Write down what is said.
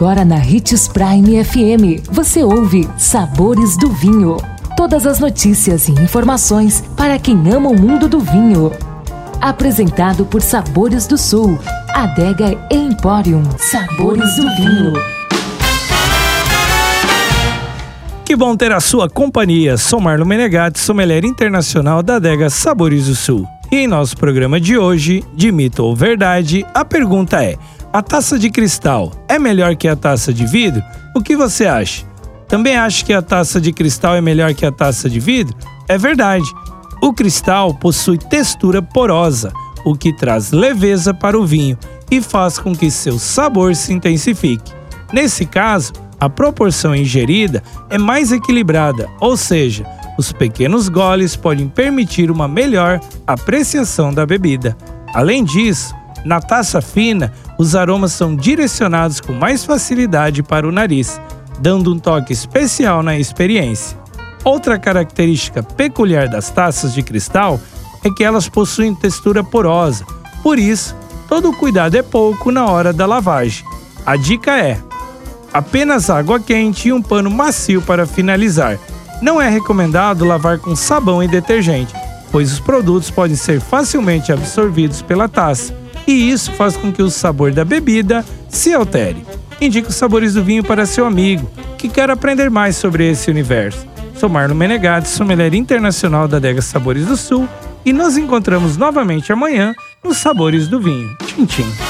Agora na Ritz Prime FM, você ouve Sabores do Vinho. Todas as notícias e informações para quem ama o mundo do vinho. Apresentado por Sabores do Sul, Adega Emporium. Sabores do Vinho. Que bom ter a sua companhia. Sou Marlon Menegatti, sommelier internacional da Adega Sabores do Sul. E em nosso programa de hoje, de mito ou verdade, a pergunta é: a taça de cristal é melhor que a taça de vidro? O que você acha? Também acha que a taça de cristal é melhor que a taça de vidro? É verdade. O cristal possui textura porosa, o que traz leveza para o vinho e faz com que seu sabor se intensifique. Nesse caso, a proporção ingerida é mais equilibrada, ou seja, os pequenos goles podem permitir uma melhor apreciação da bebida. Além disso, na taça fina, os aromas são direcionados com mais facilidade para o nariz, dando um toque especial na experiência. Outra característica peculiar das taças de cristal é que elas possuem textura porosa, por isso, todo cuidado é pouco na hora da lavagem. A dica é: apenas água quente e um pano macio para finalizar. Não é recomendado lavar com sabão e detergente, pois os produtos podem ser facilmente absorvidos pela taça, e isso faz com que o sabor da bebida se altere. Indique os sabores do vinho para seu amigo que quer aprender mais sobre esse universo. Sou Marlon Menegatti, sommelier internacional da Adega Sabores do Sul e nos encontramos novamente amanhã nos Sabores do Vinho. Tchim, tchim